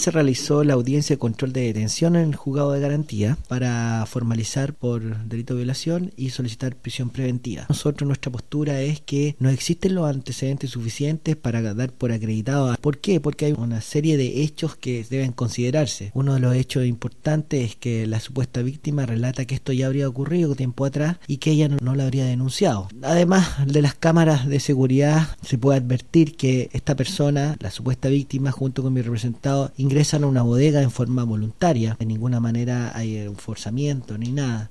Se realizó la audiencia de control de detención en el juzgado de garantía para formalizar por delito de violación y solicitar prisión preventiva. Nosotros nuestra postura es que no existen los antecedentes suficientes para dar por acreditado. ¿Por qué? Porque hay una serie de hechos que deben considerarse. Uno de los hechos importantes es que la supuesta víctima relata que esto ya habría ocurrido tiempo atrás y que ella no, no lo habría denunciado. Además de las cámaras de seguridad se puede advertir que esta persona, la supuesta víctima, junto con mi representado, ingresan a una bodega en forma voluntaria. De ninguna manera hay un forzamiento ni nada.